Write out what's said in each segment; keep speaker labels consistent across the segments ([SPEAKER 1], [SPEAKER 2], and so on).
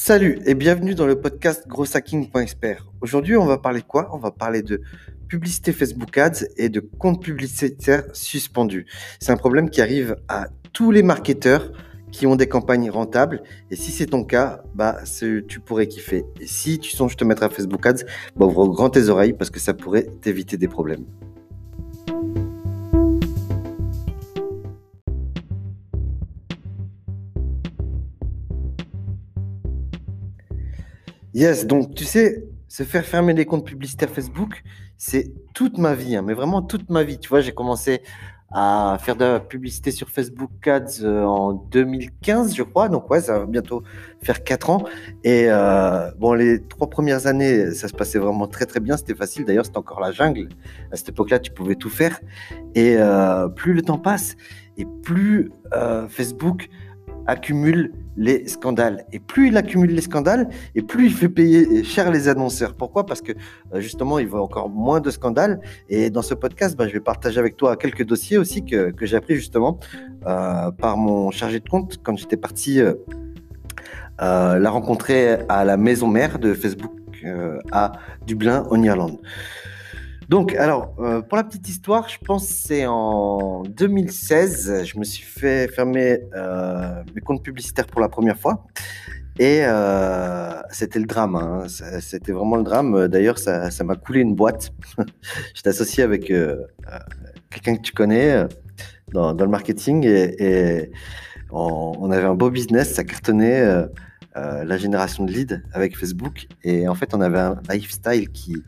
[SPEAKER 1] Salut et bienvenue dans le podcast grosshacking.expert. Aujourd'hui, on va parler de quoi? On va parler de publicité Facebook Ads et de comptes publicitaires suspendus. C'est un problème qui arrive à tous les marketeurs qui ont des campagnes rentables. Et si c'est ton cas, bah, tu pourrais kiffer. Et si tu songes te mettre à Facebook Ads, bah, ouvre grand tes oreilles parce que ça pourrait t'éviter des problèmes. Yes, donc tu sais, se faire fermer les comptes publicitaires Facebook, c'est toute ma vie, hein, mais vraiment toute ma vie. Tu vois, j'ai commencé à faire de la publicité sur Facebook Ads euh, en 2015, je crois. Donc ouais, ça va bientôt faire 4 ans. Et euh, bon, les trois premières années, ça se passait vraiment très très bien. C'était facile. D'ailleurs, c'était encore la jungle. À cette époque-là, tu pouvais tout faire. Et euh, plus le temps passe, et plus Facebook accumule les scandales. Et plus il accumule les scandales, et plus il fait payer cher les annonceurs. Pourquoi? Parce que euh, justement, il voit encore moins de scandales. Et dans ce podcast, bah, je vais partager avec toi quelques dossiers aussi que, que j'ai appris justement euh, par mon chargé de compte quand j'étais parti euh, la rencontrer à la maison mère de Facebook à Dublin, en Irlande. Donc, alors, euh, pour la petite histoire, je pense que c'est en 2016, je me suis fait fermer euh, mes comptes publicitaires pour la première fois. Et euh, c'était le drame, hein. c'était vraiment le drame. D'ailleurs, ça, m'a coulé une boîte. J'étais associé avec quelqu'un que tu connais dans, le marketing et, on, avait un beau business, ça cartonnait. la génération de leads avec Facebook et en fait on avait un lifestyle qui,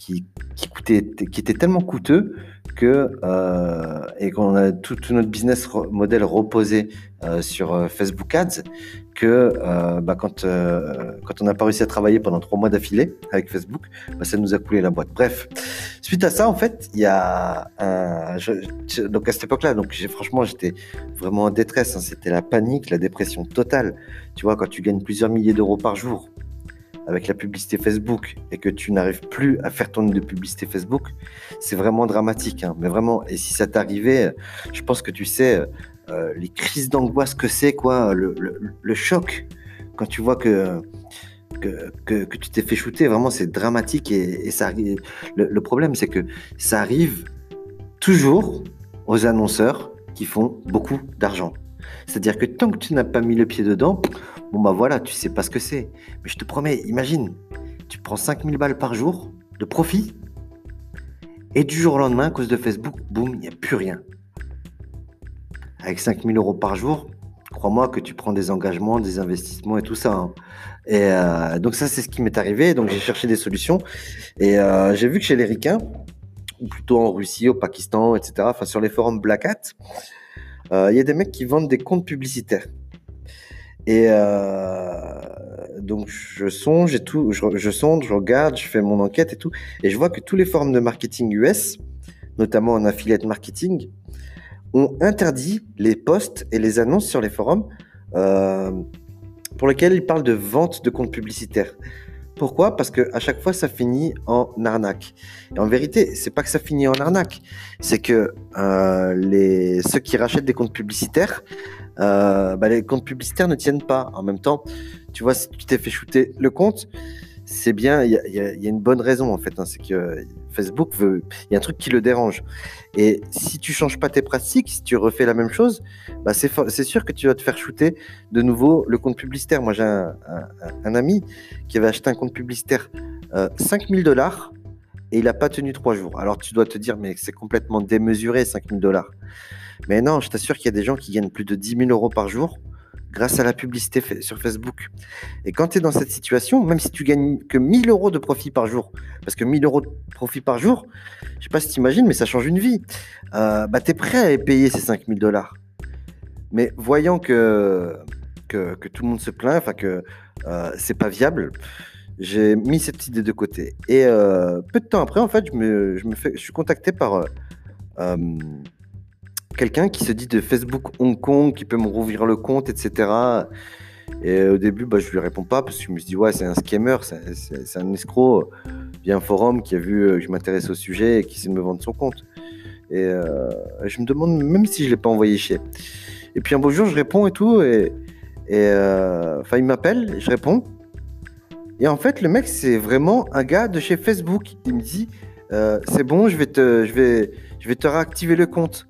[SPEAKER 1] qui, coûtait, qui était tellement coûteux que euh, et qu'on a tout, notre business model reposé euh, sur euh, Facebook Ads que bah, quand quand on n'a pas réussi à travailler pendant trois mois d'affilée avec Facebook, bah, ça nous a coulé la boîte. Bref, suite à ça, en fait, il y a donc à cette époque-là, donc franchement j'étais vraiment en détresse. Hein. C'était la panique, la dépression totale. Tu vois, quand tu gagnes plusieurs milliers d'euros par jour avec la publicité Facebook et que tu n'arrives plus à faire ton de publicité Facebook, c'est vraiment dramatique. Hein. Mais vraiment, et si ça t'arrivait, je pense que tu sais euh, les crises d'angoisse que c'est, quoi, le, choc quand tu vois que que, tu t'es fait shooter, vraiment c'est dramatique et, ça. Le, problème c'est que ça arrive toujours aux annonceurs qui font beaucoup d'argent. C'est-à-dire que tant que tu n'as pas mis le pied dedans, Bon, bah voilà, tu sais pas ce que c'est. Mais je te promets, imagine, tu prends 5000 balles par jour de profit, et du jour au lendemain, à cause de Facebook, boum, il n'y a plus rien. Avec 5000 euros par jour, crois-moi que tu prends des engagements, des investissements et tout ça. Hein. Et euh, donc ça, c'est ce qui m'est arrivé. Donc j'ai cherché des solutions. Et euh, j'ai vu que chez les ricains, ou plutôt en Russie, au Pakistan, etc., enfin sur les forums Black Hat, euh, il y a des mecs qui vendent des comptes publicitaires. Et euh, donc je songe et tout, je, je, sonde, je regarde, je fais mon enquête et tout, et je vois que tous les forums de marketing US, notamment en affiliate marketing, ont interdit les posts et les annonces sur les forums euh, pour lesquels ils parlent de vente de comptes publicitaires. Pourquoi? Parce que à chaque fois, ça finit en arnaque. Et en vérité, c'est pas que ça finit en arnaque, c'est que euh, les ceux qui rachètent des comptes publicitaires euh, bah, les comptes publicitaires ne tiennent pas. En même temps, tu vois, si tu t'es fait shooter le compte, c'est bien, il y, a une bonne raison en fait. Hein, c'est que Facebook veut, il y a un truc qui le dérange. Et si tu changes pas tes pratiques, si tu refais la même chose, bah c'est sûr que tu vas te faire shooter de nouveau le compte publicitaire. Moi, j'ai un, ami qui avait acheté un compte publicitaire euh, 5000 dollars et il n'a pas tenu trois jours. Alors tu dois te dire, mais c'est complètement démesuré, 5000 dollars. Mais non, je t'assure qu'il y a des gens qui gagnent plus de 10 000 euros par jour grâce à la publicité sur Facebook. Et quand tu es dans cette situation, même si tu gagnes que 1000 euros de profit par jour, parce que 1000 euros de profit par jour, je sais pas si tu imagines, mais ça change une vie, euh, bah, tu es prêt à payer ces 5000 dollars. Mais voyant que, tout le monde se plaint, enfin que euh, c'est pas viable, j'ai mis cette idée de côté. Et euh, peu de temps après, en fait, je je suis contacté par quelqu'un qui se dit de Facebook Hong Kong, qui peut me rouvrir le compte, etc. Et au début, bah, je lui réponds pas parce que je me suis dit, ouais, c'est un scammer, c'est un escroc via un forum qui a vu que je m'intéresse au sujet et qui essaie me vendre son compte. Et euh, je me demande même si je l'ai pas envoyé chez. Et puis un beau jour, je réponds et tout, et, Et euh, il m'appelle, je réponds. Et en fait, le mec, c'est vraiment un gars de chez Facebook. Il me dit, euh, c'est bon, je vais te, je vais, je vais te réactiver le compte.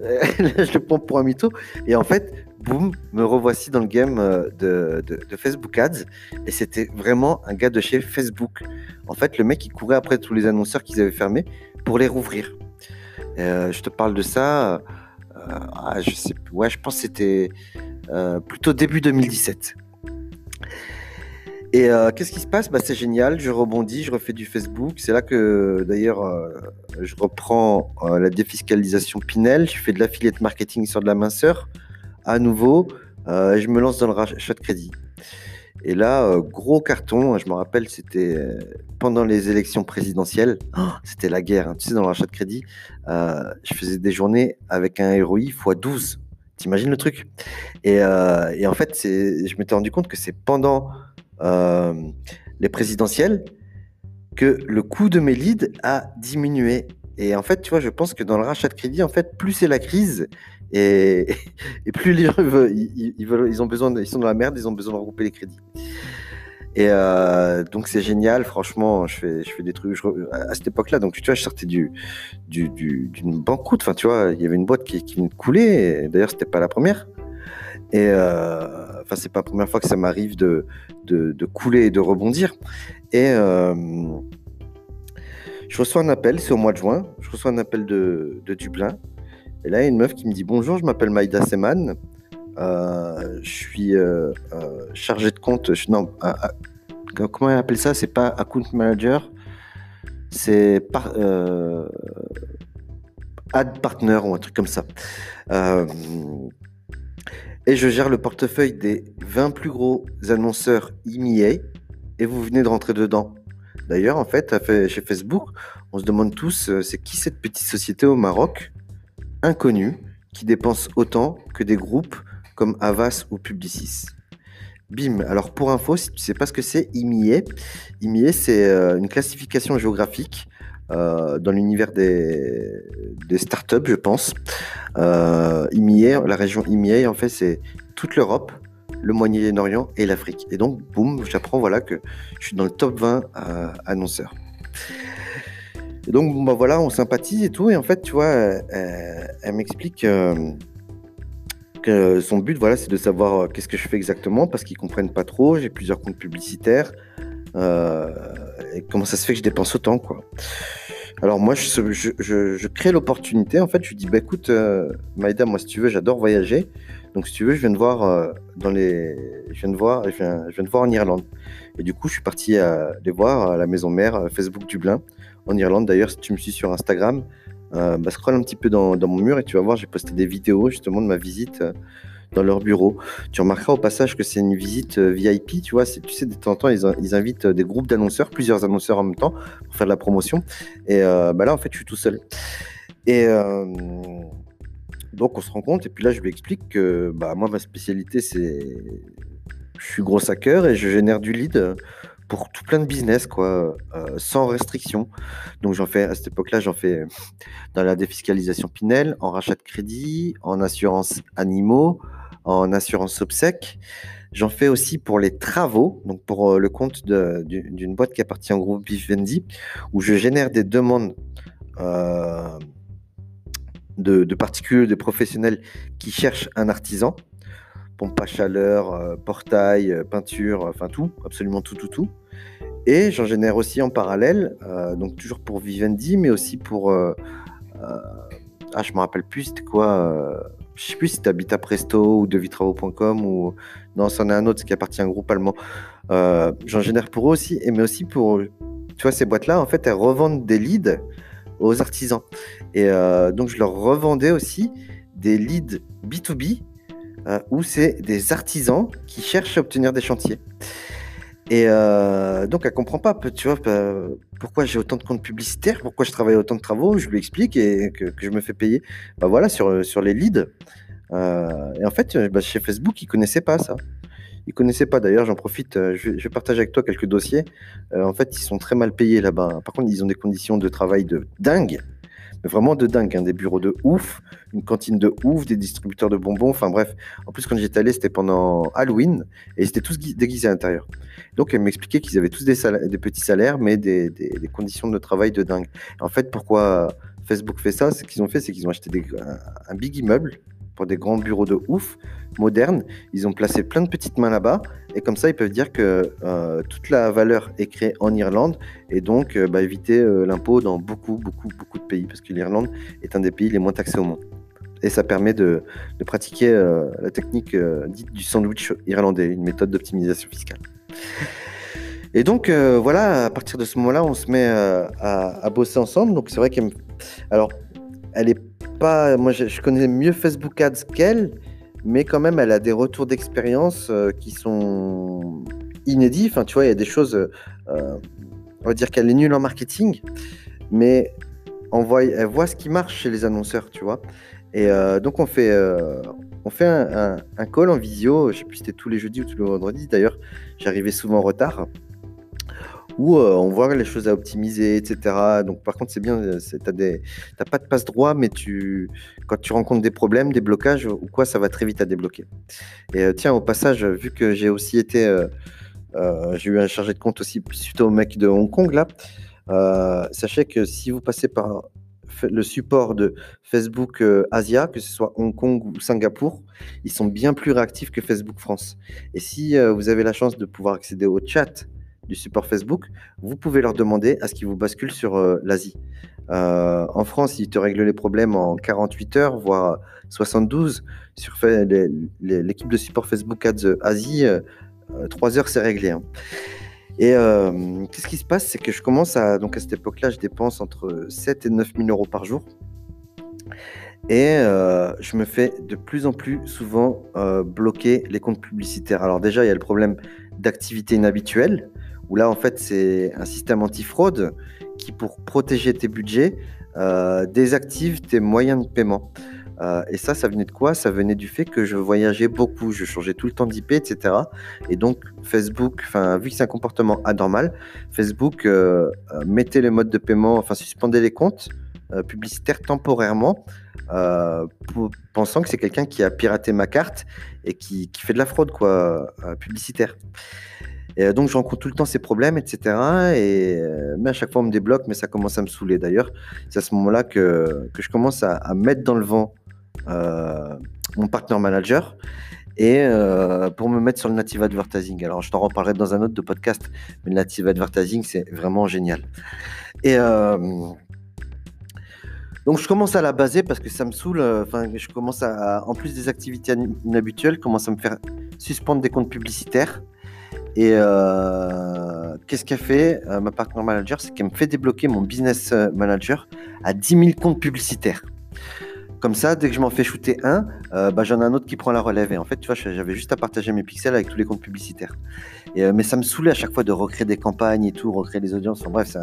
[SPEAKER 1] Je le prends pour un mytho. Et en fait, boum, me revoici dans le game euh, de, Facebook Ads. Et c'était vraiment un gars de chez Facebook. En fait, le mec, il courait après tous les annonceurs qu'ils avaient fermés pour les rouvrir. Euh, je te parle de ça. Ah, je sais, ouais, je pense que c'était plutôt début 2017. Et euh, qu'est-ce qui se passe? Bah, C'est génial, je rebondis, je refais du Facebook. C'est là que d'ailleurs euh, je reprends euh, la défiscalisation Pinel. Je fais de l'affiliate marketing sur de la minceur à nouveau. je me lance dans le rachat de crédit. Et là, gros carton, je me rappelle, c'était pendant les élections présidentielles. Oh, c'était la guerre, hein. tu sais, dans le rachat de crédit. je faisais des journées avec un ROI x 12. T'imagines le truc? Et, et, en fait, je m'étais rendu compte que c'est pendant euh, les présidentielles que le coût de mes leads a diminué. Et en fait, tu vois, je pense que dans le rachat de crédit, en fait, plus c'est la crise et, plus les gens ils, veulent, ils ont besoin, ils sont dans la merde, ils ont besoin de regrouper les crédits. Et euh, donc c'est génial, franchement, je fais, je fais des trucs à cette époque-là. Donc tu vois, je sortais du, d'une du, banqueroute. Enfin, tu vois, il y avait une boîte qui, qui me coulait. D'ailleurs, c'était pas la première. Et euh, enfin, c'est pas la première fois que ça m'arrive de, couler et de rebondir. Et euh, je reçois un appel, c'est au mois de juin, je reçois un appel de, Dublin. Et là, il y a une meuf qui me dit Bonjour, je m'appelle Maïda Seman. Euh, je suis euh, chargé de compte. comment elle appelle ça? C'est pas account manager, c'est ad partner ou un truc comme ça et je gère le portefeuille des 20 plus gros annonceurs IMEA et vous venez de rentrer dedans. D'ailleurs, en fait, chez Facebook, on se demande tous, euh, c'est qui cette petite société au Maroc, inconnue, qui dépense autant que des groupes comme Avas ou Publicis. Bim. Alors pour info, si tu ne sais pas ce que c'est IMIE, IMIE c'est euh, une classification géographique euh, dans l'univers des, startups, je pense. Euh, la région IMIA, en fait, c'est toute l'Europe, le Moyen-Orient et l'Afrique. Et donc, boum, j'apprends voilà, que je suis dans le top 20 euh, annonceurs. Et donc, bah, voilà, on sympathise et tout. Et en fait, tu vois, elle, m'explique que son but, voilà, c'est de savoir qu'est-ce que je fais exactement parce qu'ils comprennent pas trop. J'ai plusieurs comptes publicitaires. Comment ça se fait que je dépense autant, quoi. Alors moi, je, crée l'opportunité. En fait, je dis, bah, écoute, euh, Maïda, moi, si tu veux, j'adore voyager. Donc, si tu veux, je viens de voir euh, dans les, je viens de voir, je viens, je viens de voir en Irlande. Et du coup, je suis parti à les voir à la maison mère Facebook Dublin en Irlande. D'ailleurs, si tu me suis sur Instagram, bah, scroll un petit peu dans, mon mur et tu vas voir, j'ai posté des vidéos justement de ma visite dans leur bureau. Tu remarqueras au passage que c'est une visite euh, VIP, tu vois, tu sais, de temps en temps, ils, invitent euh, des groupes d'annonceurs, plusieurs annonceurs en même temps, pour faire de la promotion. Et euh, bah là, en fait, je suis tout seul. Et donc, on se rend compte, et puis là, je lui explique que bah, moi, ma spécialité, c'est. Je suis gros hacker et je génère du lead pour tout plein de business, quoi, sans restriction. Donc j'en fais à cette époque-là, j'en fais dans la défiscalisation Pinel, en rachat de crédit, en assurance animaux, en assurance obsèque. J'en fais aussi pour les travaux, donc pour euh, le compte d'une boîte qui appartient au groupe Vivendi, où je génère des demandes euh, de, particuliers, de professionnels qui cherchent un artisan, pompe à chaleur, euh, portail, peinture, enfin tout, absolument tout, tout, tout. Et j'en génère aussi en parallèle, donc toujours pour Vivendi, mais aussi pour... ah, je me rappelle plus, c'était quoi je sais plus si tu habites à Presto ou devitravaux.com ou non, c'en est un autre qui appartient à un groupe allemand. Euh, j'en génère pour eux aussi, mais aussi pour, tu vois, ces boîtes-là, en fait, elles revendent des leads aux artisans. Et euh, donc, je leur revendais aussi des leads B2B euh, où c'est des artisans qui cherchent à obtenir des chantiers. Et donc, elle comprend pas, tu vois, pourquoi j'ai autant de comptes publicitaires, pourquoi je travaille autant de travaux. Je lui explique et que, je me fais payer. Bah voilà, sur, sur les leads. et en fait, bah, chez Facebook, ils connaissaient pas ça. Ils connaissaient pas. D'ailleurs, j'en profite. Je, je, partage avec toi quelques dossiers. en fait, ils sont très mal payés là-bas. Par contre, ils ont des conditions de travail de dingue. Vraiment de dingue, hein, des bureaux de ouf, une cantine de ouf, des distributeurs de bonbons, enfin bref. En plus, quand j'étais allé, c'était pendant Halloween et ils étaient tous déguisés à l'intérieur. Donc, elle m'expliquait qu'ils avaient tous des, petits salaires, mais des, conditions de travail de dingue. En fait, pourquoi Facebook fait ça Ce qu'ils ont fait, c'est qu'ils ont acheté un big immeuble pour des grands bureaux de ouf, modernes. Ils ont placé plein de petites mains là-bas. Et comme ça, ils peuvent dire que euh, toute la valeur est créée en Irlande et donc euh, bah, éviter euh, l'impôt dans beaucoup, beaucoup, beaucoup de pays. Parce que l'Irlande est un des pays les moins taxés au monde. Et ça permet de, pratiquer la technique dite du sandwich irlandais, une méthode d'optimisation fiscale. Et donc voilà, à partir de ce moment-là, on se met à, bosser ensemble. Donc c'est vrai qu'elle, alors, elle est pas, moi je, connais mieux Facebook Ads qu'elle, mais quand même elle a des retours d'expérience euh, qui sont inédits. Enfin, tu vois, il y a des choses, euh, on va dire qu'elle est nulle en marketing, mais on voit, elle voit ce qui marche chez les annonceurs, tu vois. Et euh, donc on fait, on fait un, call en visio, je sais plus si c'était tous les jeudis ou tous les vendredis. D'ailleurs, j'arrivais souvent en retard où euh, on voit les choses à optimiser, etc. Donc par contre, c'est bien, euh, tu n'as pas de passe droit, mais tu, quand tu rencontres des problèmes, des blocages ou quoi, ça va très vite à débloquer. Et euh, tiens, au passage, vu que j'ai aussi été, j'ai eu un chargé de compte aussi suite au mec de Hong Kong là, sachez que si vous passez par le support de Facebook Asia, que ce soit Hong Kong ou Singapour, ils sont bien plus réactifs que Facebook France. Et si vous avez la chance de pouvoir accéder au chat du support Facebook, vous pouvez leur demander à ce qu'ils vous basculent sur euh, l'Asie. Euh, en France, ils te règlent les problèmes en 48 heures, voire 72. Sur l'équipe de support Facebook Ads euh, Asie, 3 heures, c'est réglé. Hein. Et qu'est-ce qui se passe? C'est que je commence à. Donc à cette époque-là, je dépense entre 7 et 9 000 euros par jour. Et je me fais de plus en plus souvent bloquer les comptes publicitaires. Alors déjà, il y a le problème d'activité inhabituelle où là, en fait, c'est un système anti-fraude qui, pour protéger tes budgets, euh, désactive tes moyens de paiement. Euh, et ça, ça venait de quoi? Ça venait du fait que je voyageais beaucoup, je changeais tout le temps d'IP, etc. Et donc, Facebook, vu que c'est un comportement anormal, Facebook euh, mettait le mode de paiement, enfin, suspendait les comptes publicitaires temporairement, pensant que c'est quelqu'un qui a piraté ma carte et qui, qui, fait de la fraude quoi, publicitaire. Et euh, donc, je rencontre tout le temps ces problèmes, etc. Et, euh, mais à chaque fois, on me débloque, mais ça commence à me saouler. D'ailleurs, c'est à ce moment-là que, que, je commence à, mettre dans le vent euh, mon partner manager et pour me mettre sur le native advertising. Alors, je t'en reparlerai dans un autre de podcast, mais le native advertising, c'est vraiment génial. Et donc, je commence à la baser parce que ça me saoule. Enfin, je commence à, en plus des activités inhabituelles, commence à me faire suspendre des comptes publicitaires. Et euh, qu'est-ce qu'elle fait euh, Ma partner manager, c'est qu'elle me fait débloquer mon business euh, manager à 10 000 comptes publicitaires. Comme ça, dès que je m'en fais shooter un, bah, j'en ai un autre qui prend la relève. Et en fait, tu vois, j'avais juste à partager mes pixels avec tous les comptes publicitaires. Mais ça me saoulait à chaque fois de recréer des campagnes et tout, recréer des audiences. Enfin, bref,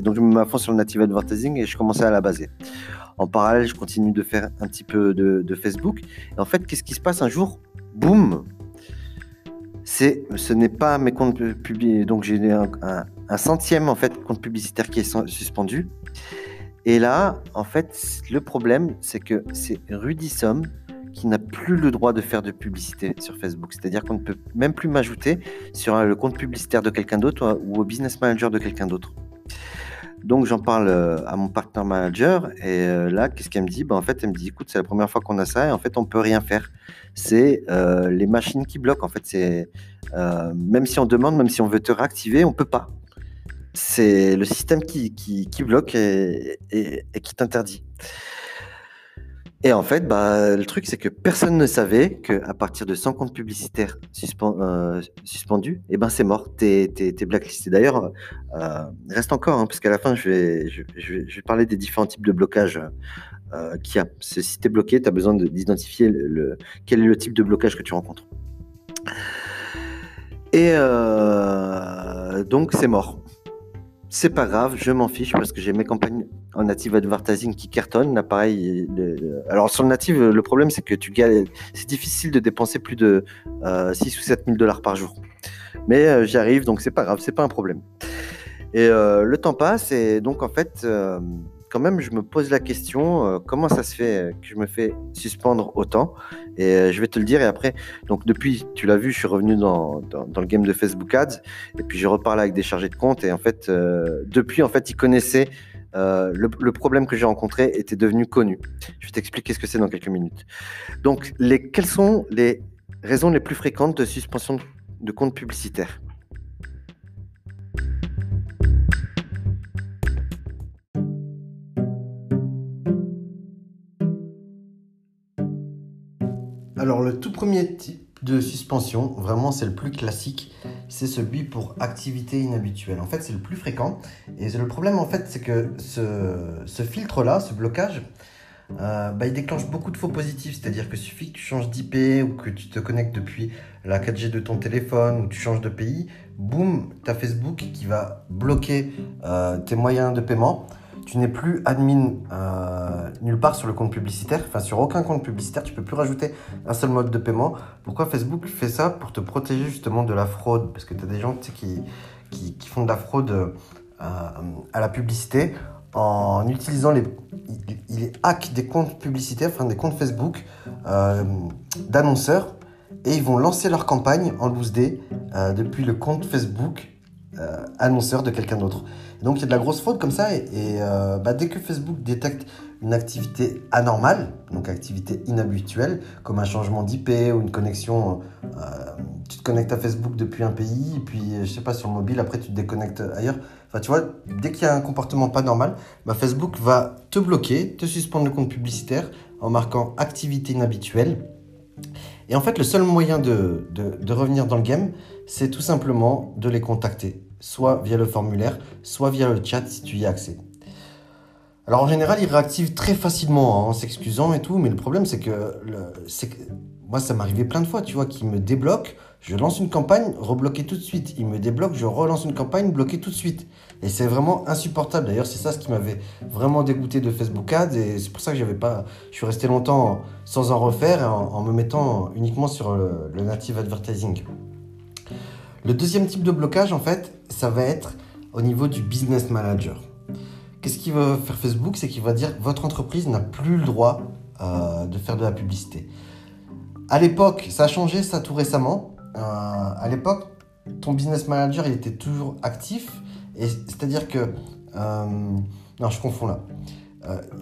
[SPEAKER 1] donc je me mets à fond sur le native advertising et je commençais à la baser. En parallèle, je continue de faire un petit peu de, de Facebook. Et en fait, qu'est-ce qui se passe? Un jour Boum ce n'est pas mes comptes publiés. Donc j'ai un, centième en fait compte publicitaire qui est suspendu. Et là, en fait, le problème, c'est que c'est Rudisom qui n'a plus le droit de faire de publicité sur Facebook. C'est-à-dire qu'on ne peut même plus m'ajouter sur le compte publicitaire de quelqu'un d'autre ou au business manager de quelqu'un d'autre. Donc j'en parle euh, à mon partner manager et euh, là, qu'est-ce qu'elle me dit? Bah, En fait, elle me dit, écoute, c'est la première fois qu'on a ça et en fait, on peut rien faire. C'est euh, les machines qui bloquent. En fait, c'est même si on demande, même si on veut te réactiver, on peut pas. C'est le système qui, qui, bloque et qui t'interdit. Et en fait, bah, le truc, c'est que personne ne savait qu'à partir de 100 comptes publicitaires euh, suspendus, eh ben, c'est mort, t'es es, blacklisté. D'ailleurs, euh, reste encore, hein, parce qu'à la fin, je vais, je, vais, parler des différents types de blocage euh, qu'il y a. Si tu es bloqué, tu as besoin d'identifier le, quel est le type de blocage que tu rencontres. Et euh, donc, c'est mort c'est pas grave, je m'en fiche parce que j'ai mes campagnes en native advertising qui cartonnent. L'appareil, alors sur le native, le problème c'est que tu gagnes, c'est difficile de dépenser plus de 6 euh, ou 7 000 dollars par jour. Mais euh, j'y arrive, donc c'est pas grave, c'est pas un problème. Et euh, le temps passe et donc en fait, quand même, je me pose la question, euh, comment ça se fait que je me fais suspendre autant? Et euh, je vais te le dire, et après, donc depuis, tu l'as vu, je suis revenu dans, dans, le game de Facebook Ads, et puis je reparle avec des chargés de compte, et en fait, euh, depuis, en fait, ils connaissaient le, le, problème que j'ai rencontré était devenu connu. Je vais t'expliquer ce que c'est dans quelques minutes. Donc, les, quelles sont les raisons les plus fréquentes de suspension de compte publicitaire? Alors, le tout premier type de suspension, vraiment, c'est le plus classique, c'est celui pour activité inhabituelle. En fait, c'est le plus fréquent. Et le problème, en fait, c'est que ce, filtre-là, ce blocage, euh, bah, il déclenche beaucoup de faux positifs. C'est-à-dire que suffit que tu changes d'IP ou que tu te connectes depuis la 4G de ton téléphone ou tu changes de pays, boum, tu as Facebook qui va bloquer euh, tes moyens de paiement tu n'es plus admin euh, nulle part sur le compte publicitaire, enfin sur aucun compte publicitaire, tu peux plus rajouter un seul mode de paiement. Pourquoi Facebook fait ça? Pour te protéger justement de la fraude, parce que tu as des gens qui, qui, qui, font de la fraude euh, à la publicité en utilisant les, ils, hackent des comptes publicitaires, enfin des comptes Facebook euh, d'annonceurs, et ils vont lancer leur campagne en loose day depuis le compte Facebook annonceur de quelqu'un d'autre. Donc il y a de la grosse fraude comme ça et, euh, bah, dès que Facebook détecte une activité anormale, donc activité inhabituelle, comme un changement d'IP ou une connexion, euh, tu te connectes à Facebook depuis un pays, et puis je sais pas sur le mobile, après tu te déconnectes ailleurs. Enfin tu vois, dès qu'il y a un comportement pas normal, bah, Facebook va te bloquer, te suspendre le compte publicitaire en marquant activité inhabituelle. Et en fait, le seul moyen de, de revenir dans le game, c'est tout simplement de les contacter soit via le formulaire, soit via le chat si tu y as accès. Alors en général, il réactive très facilement hein, en s'excusant et tout, mais le problème c'est que, moi ça m'arrivait plein de fois, tu vois, qu'il me débloque, je lance une campagne, rebloqué tout de suite. Il me débloque, je relance une campagne, bloqué tout de suite. Et c'est vraiment insupportable. D'ailleurs, c'est ça ce qui m'avait vraiment dégoûté de Facebook Ads et c'est pour ça que j'avais pas, je suis resté longtemps sans en refaire en, me mettant uniquement sur le native advertising. Le deuxième type de blocage, en fait, ça va être au niveau du business manager. Qu'est-ce qu'il va faire Facebook? C'est qu'il va dire votre entreprise n'a plus le droit euh, de faire de la publicité. À l'époque, ça a changé ça tout récemment. Euh, à l'époque, ton business manager il était toujours actif. C'est-à-dire que euh, non, je confonds là.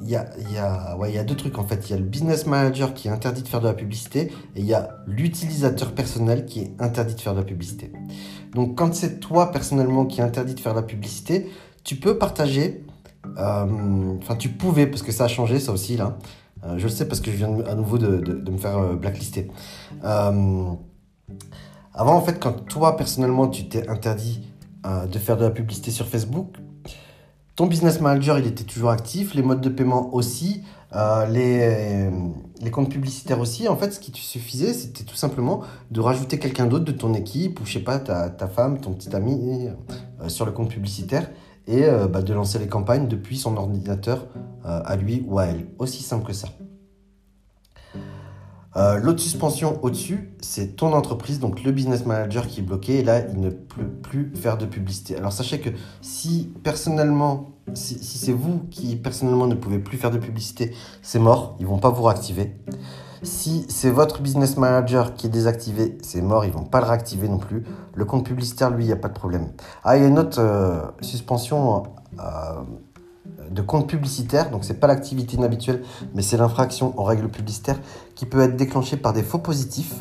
[SPEAKER 1] Il y, a, y, a, ouais, y a deux trucs en fait. Il y a le business manager qui est interdit de faire de la publicité et il y a l'utilisateur personnel qui est interdit de faire de la publicité. Donc quand c'est toi personnellement qui est interdit de faire de la publicité, tu peux partager, euh, enfin tu pouvais parce que ça a changé ça aussi là. Euh, je le sais parce que je viens à nouveau de, de, me faire euh, blacklister. avant en fait quand toi personnellement tu t'es interdit de faire de la publicité sur Facebook, ton business manager, il était toujours actif, les modes de paiement aussi, euh, les, comptes publicitaires aussi. En fait, ce qui te suffisait, c'était tout simplement de rajouter quelqu'un d'autre de ton équipe, ou je sais pas, ta, ta femme, ton petit ami, euh, sur le compte publicitaire, et euh, bah, de lancer les campagnes depuis son ordinateur à lui ou à elle. Aussi simple que ça. Euh, l'autre suspension au-dessus, c'est ton entreprise, donc le business manager qui est bloqué. Là, il ne peut plus faire de publicité. Alors sachez que si personnellement, si, c'est vous qui personnellement ne pouvez plus faire de publicité, c'est mort. Ils vont pas vous réactiver. Si c'est votre business manager qui est désactivé, c'est mort, ils vont pas le réactiver non plus. Le compte publicitaire, lui, il n'y a pas de problème. Ah, il y a une autre euh, suspension euh, de compte publicitaire, donc c'est pas l'activité inhabituelle, mais c'est l'infraction aux règles publicitaires qui peut être déclenchée par des faux positifs.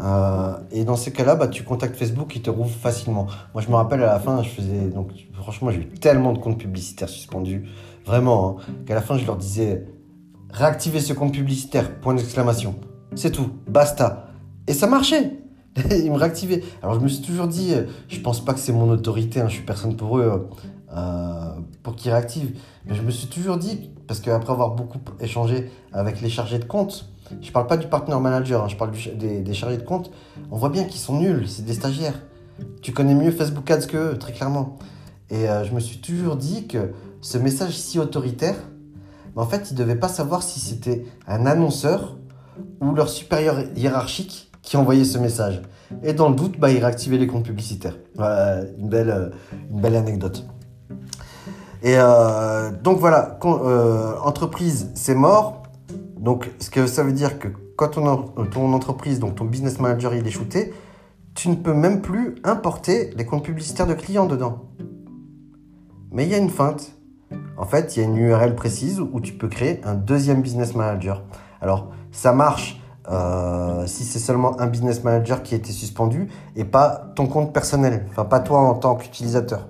[SPEAKER 1] Euh, et dans ces cas-là, bah, tu contactes Facebook, qui te rouvre facilement. Moi, je me rappelle à la fin, je faisais donc franchement, j'ai eu tellement de comptes publicitaires suspendus, vraiment, hein, qu'à la fin, je leur disais réactivez ce compte publicitaire. Point d'exclamation. C'est tout, basta. Et ça marchait. Ils me réactivaient. Alors je me suis toujours dit, euh, je pense pas que c'est mon autorité, hein, je suis personne pour eux. Euh, pour qu'ils réactivent. Mais je me suis toujours dit, parce qu'après avoir beaucoup échangé avec les chargés de compte, je parle pas du partner manager, hein, je parle des, chargés de compte, on voit bien qu'ils sont nuls, c'est des stagiaires. Tu connais mieux Facebook Ads qu'eux, très clairement. Et euh, je me suis toujours dit que ce message si autoritaire, en fait, ils ne devaient pas savoir si c'était un annonceur ou leur supérieur hiérarchique qui envoyait ce message. Et dans le doute, bah, ils réactivaient les comptes publicitaires. Voilà, une belle, une belle anecdote.
[SPEAKER 2] Et euh, donc voilà, euh, entreprise, c'est mort. Donc ce que ça veut dire que quand ton, entreprise, donc ton business manager, il est shooté, tu ne peux même plus importer les comptes publicitaires de clients dedans. Mais il y a une feinte. En fait, il y a une URL précise où tu peux créer un deuxième business manager. Alors, ça marche euh, si c'est seulement un business manager qui a été suspendu et pas ton compte personnel, enfin pas toi en tant qu'utilisateur.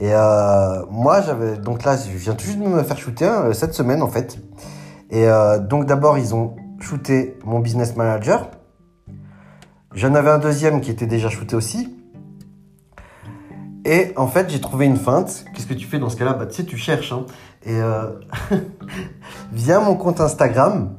[SPEAKER 2] Et euh, moi, j'avais donc là, je viens tout juste de me faire shooter hein, cette semaine en fait. Et euh, donc d'abord, ils ont shooté mon business manager. J'en avais un deuxième qui était déjà shooté aussi. Et en fait, j'ai trouvé une feinte. Qu'est-ce que tu fais dans ce cas-là? Bah, tu sais, tu cherches. Hein. Et via mon compte Instagram,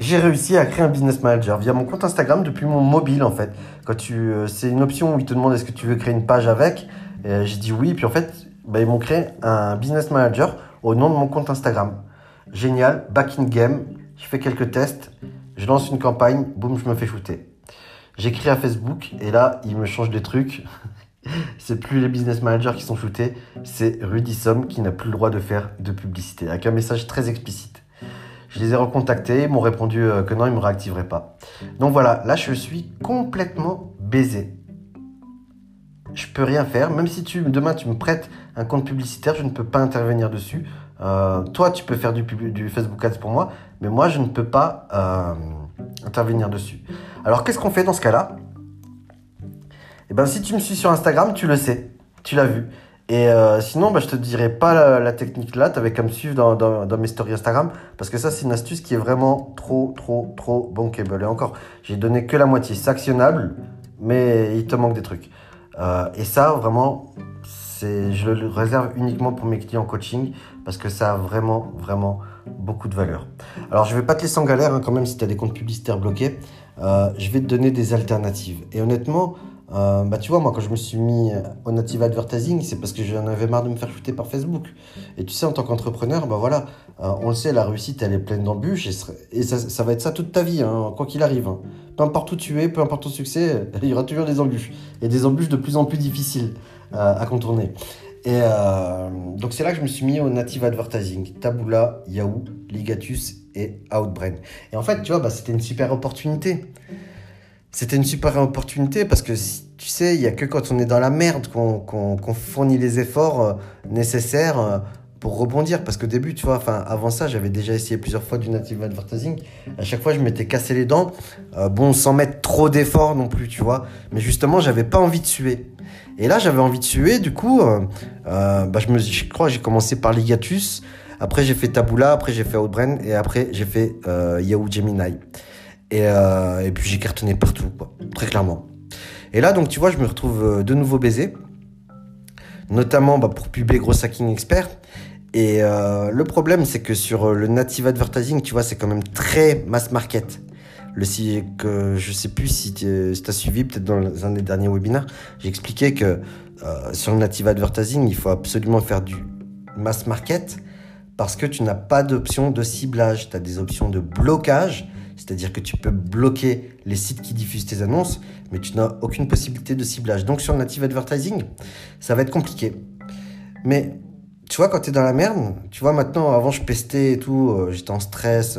[SPEAKER 2] j'ai réussi à créer un business manager via mon compte Instagram depuis mon mobile en fait. Quand tu, euh, c'est une option où ils te demandent est-ce que tu veux créer une page avec? Euh, j'ai dit oui, puis en fait, bah, ils m'ont créé un business manager au nom de mon compte Instagram. Génial, back in game. Je fais quelques tests, je lance une campagne, boum, je me fais shooter. J'écris à Facebook et là, ils me changent des trucs. c'est plus les business managers qui sont shootés, c'est Rudy Somme qui n'a plus le droit de faire de publicité, avec un message très explicite. Je les ai recontactés, ils m'ont répondu euh, que non, ils ne me réactiveraient pas. Donc voilà, là je suis complètement baisé. Je peux rien faire, même si tu, demain tu me prêtes un compte publicitaire, je ne peux pas intervenir dessus. Euh, toi, tu peux faire du, Facebook Ads pour moi, mais moi, je ne peux pas euh, intervenir dessus. Alors, qu'est-ce qu'on fait dans ce cas-là? Eh bien, si tu me suis sur Instagram, tu le sais, tu l'as vu. Et euh, sinon, bah, je te dirai pas la, technique là, tu avais qu'à me suivre dans, mes stories Instagram, parce que ça, c'est une astuce qui est vraiment trop, trop, trop bankable. Et encore, j'ai donné que la moitié. C'est actionnable, mais il te manque des trucs. Euh, et ça, vraiment, je le réserve uniquement pour mes clients coaching, parce que ça a vraiment, vraiment beaucoup de valeur. Alors, je vais pas te laisser en galère, hein, quand même, si tu as des comptes publicitaires bloqués. Euh, je vais te donner des alternatives. Et honnêtement, euh, bah, tu vois, moi, quand je me suis mis au native advertising, c'est parce que j'en avais marre de me faire shooter par Facebook. Et tu sais, en tant qu'entrepreneur, bah voilà, on le sait, la réussite, elle est pleine d'embûches et, ça, ça, va être ça toute ta vie, hein, quoi qu'il arrive. Hein. Peu importe où tu es, peu importe ton succès, il y aura toujours des embûches. Et des embûches de plus en plus difficiles euh, à contourner. Et donc, c'est là que je me suis mis au native advertising. Taboola, Yahoo, Ligatus et Outbrain. Et en fait, tu vois, bah, c'était une super opportunité c'était une super opportunité parce que tu sais, il n'y a que quand on est dans la merde qu'on fournit les efforts euh, nécessaires euh, pour rebondir. Parce qu'au début, tu vois, enfin, avant ça, j'avais déjà essayé plusieurs fois du native advertising. À chaque fois, je m'étais cassé les dents. Euh, bon, sans mettre trop d'efforts non plus, tu vois. Mais justement, j'avais pas envie de suer. Et là, j'avais envie de suer. Du coup, bah, je, me, je crois j'ai commencé par Ligatus. Après, j'ai fait Taboola. Après, j'ai fait Outbrain. Et après, j'ai fait Yahoo Gemini. Et, euh, et puis j'ai cartonné partout, quoi, très clairement. Et là, donc, tu vois, je me retrouve euh, de nouveau baisé, notamment bah, pour publier Gros Hacking Expert. Et euh, le problème, c'est que sur le native advertising, tu vois, c'est quand même très mass market. Le que je sais plus si tu as suivi, peut-être dans un des derniers webinaires, j'ai expliqué que euh, sur le native advertising, il faut absolument faire du mass market parce que tu n'as pas d'option de ciblage, tu as des options de blocage c'est-à-dire que tu peux bloquer les sites qui diffusent tes annonces, mais tu n'as aucune possibilité de ciblage. Donc sur le native advertising, ça va être compliqué. Mais tu vois, quand tu es dans la merde, tu vois, maintenant, avant je pestais et tout, euh, j'étais en stress.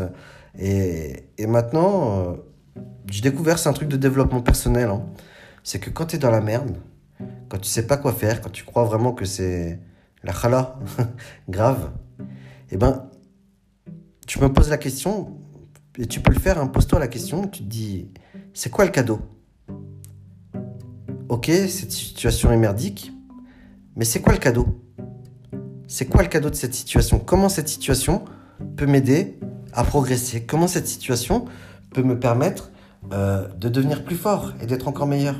[SPEAKER 2] Et, maintenant, euh, j'ai découvert, c'est un truc de développement personnel. Hein. C'est que quand tu es dans la merde, quand tu sais pas quoi faire, quand tu crois vraiment que c'est la chala grave, eh ben, tu me poses la question, et tu peux le faire, hein, pose-toi la question, tu te dis, c'est quoi le cadeau? Ok, cette situation est merdique, mais c'est quoi le cadeau? C'est quoi le cadeau de cette situation? Comment cette situation peut m'aider à progresser? Comment cette situation peut me permettre euh, de devenir plus fort et d'être encore meilleur?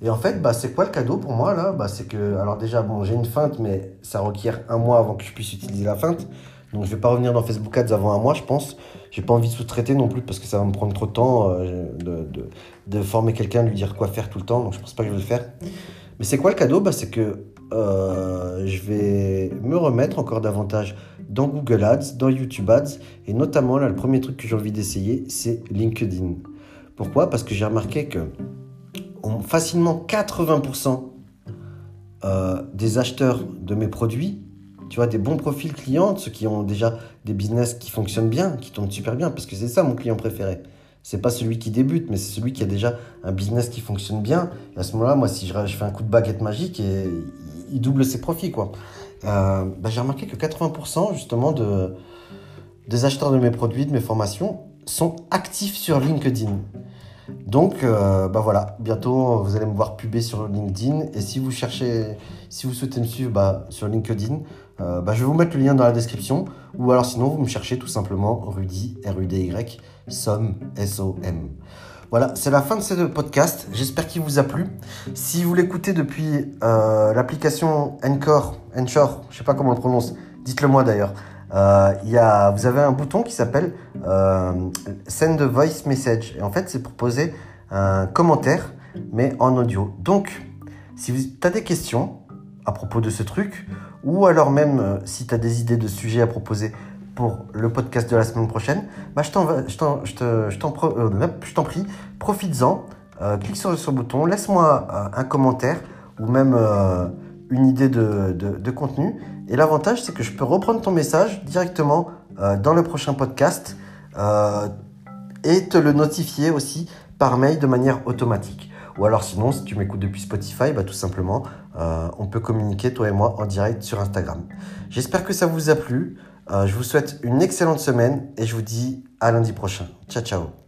[SPEAKER 2] Et en fait, bah, c'est quoi le cadeau pour moi là? Bah, C'est que, alors déjà, bon, j'ai une feinte, mais ça requiert un mois avant que je puisse utiliser la feinte. Donc je vais pas revenir dans Facebook Ads avant un mois, je pense. J'ai pas envie de sous-traiter non plus parce que ça va me prendre trop de temps euh, de, de, former quelqu'un, de lui dire quoi faire tout le temps. Donc je pense pas que je vais le faire. Mais c'est quoi le cadeau? Bah, C'est que euh, je vais me remettre encore davantage dans Google Ads, dans YouTube Ads. Et notamment, là, le premier truc que j'ai envie d'essayer, c'est LinkedIn. Pourquoi? Parce que j'ai remarqué que facilement 80% euh, des acheteurs de mes produits, tu vois, des bons profils clients, ceux qui ont déjà des business qui fonctionnent bien, qui tournent super bien, parce que c'est ça mon client préféré. C'est pas celui qui débute, mais c'est celui qui a déjà un business qui fonctionne bien. Et à ce moment-là, moi, si je, fais un coup de baguette magique, et, il double ses profits, quoi. Euh, bah, j'ai remarqué que 80% justement de, des acheteurs de mes produits, de mes formations, sont actifs sur LinkedIn. Donc, euh, bah voilà, bientôt vous allez me voir puber sur LinkedIn. Et si vous cherchez, si vous souhaitez me suivre bah, sur LinkedIn, euh, bah, je vais vous mettre le lien dans la description. Ou alors sinon, vous me cherchez tout simplement Rudy, R-U-D-Y, SOM, S-O-M. Voilà, c'est la fin de ce podcast. J'espère qu'il vous a plu. Si vous l'écoutez depuis euh, l'application Encore, Encore, je sais pas comment on prononce, dites-le moi d'ailleurs. Euh, vous avez un bouton qui s'appelle euh, Send a Voice Message. Et en fait, c'est pour poser un commentaire, mais en audio. Donc, si tu as des questions à propos de ce truc, ou alors même si tu as des idées de sujets à proposer pour le podcast de la semaine prochaine, bah, je t'en prie, profites-en, clique sur ce bouton, laisse-moi un commentaire ou même une idée de, de, contenu. Et l'avantage, c'est que je peux reprendre ton message directement euh, dans le prochain podcast euh, et te le notifier aussi par mail de manière automatique. Ou alors sinon, si tu m'écoutes depuis Spotify, bah, tout simplement, euh, on peut communiquer, toi et moi, en direct sur Instagram. J'espère que ça vous a plu. Je vous souhaite une excellente semaine et je vous dis à lundi prochain. Ciao, ciao.